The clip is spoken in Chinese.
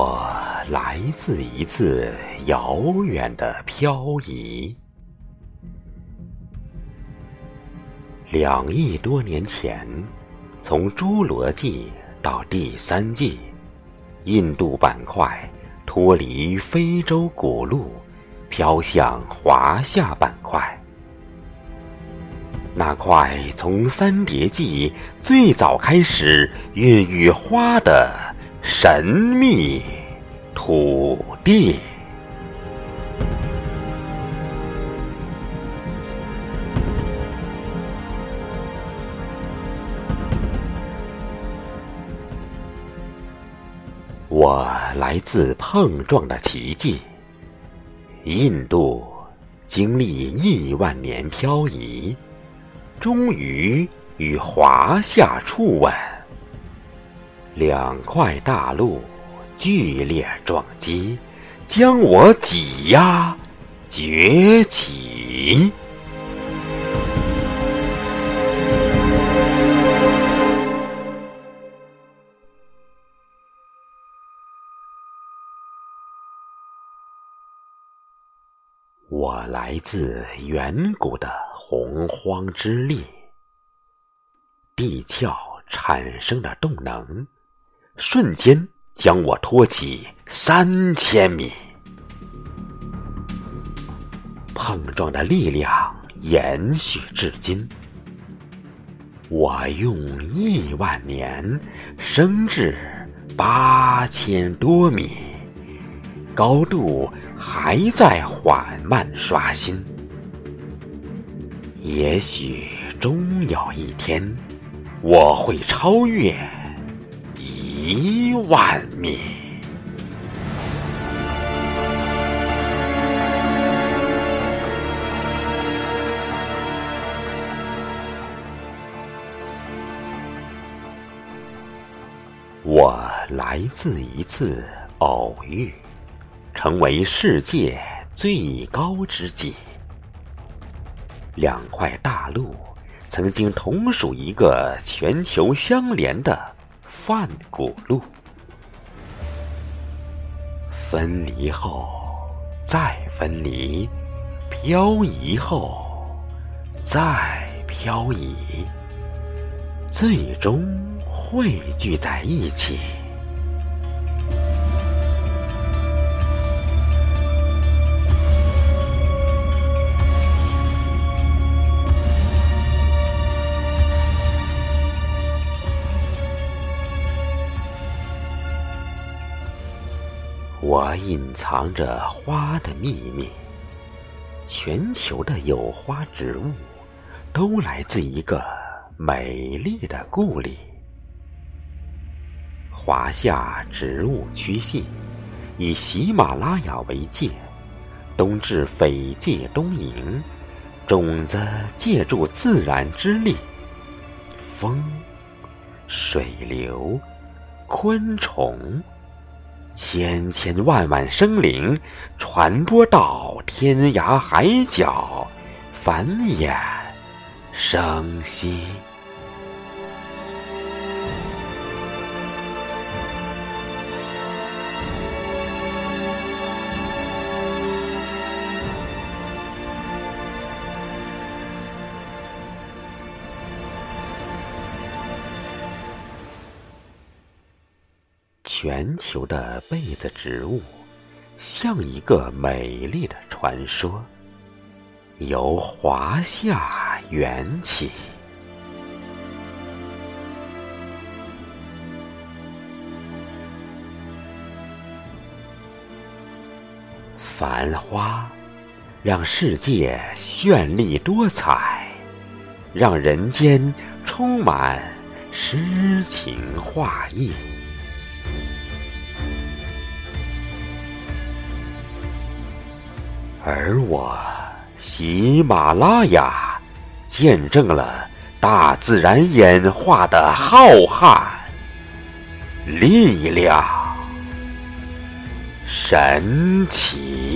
我来自一次遥远的漂移。两亿多年前，从侏罗纪到第三纪，印度板块脱离非洲古陆，飘向华夏板块。那块从三叠纪最早开始孕育花的。神秘土地，我来自碰撞的奇迹。印度经历亿万年漂移，终于与华夏触吻。两块大陆剧烈撞击，将我挤压崛起。我来自远古的洪荒之力，地壳产生的动能。瞬间将我托起三千米，碰撞的力量延续至今。我用亿万年升至八千多米，高度还在缓慢刷新。也许终有一天，我会超越。一万米，我来自一次偶遇，成为世界最高之际。两块大陆曾经同属一个全球相连的。泛古路，分离后再分离，漂移后再漂移，最终汇聚在一起。我隐藏着花的秘密。全球的有花植物，都来自一个美丽的故里——华夏植物区系，以喜马拉雅为界，冬至斐济东瀛，种子借助自然之力，风、水流、昆虫。千千万万生灵传播到天涯海角，繁衍生息。全球的被子植物，像一个美丽的传说，由华夏缘起。繁花，让世界绚丽多彩，让人间充满诗情画意。而我，喜马拉雅，见证了大自然演化的浩瀚力量，神奇。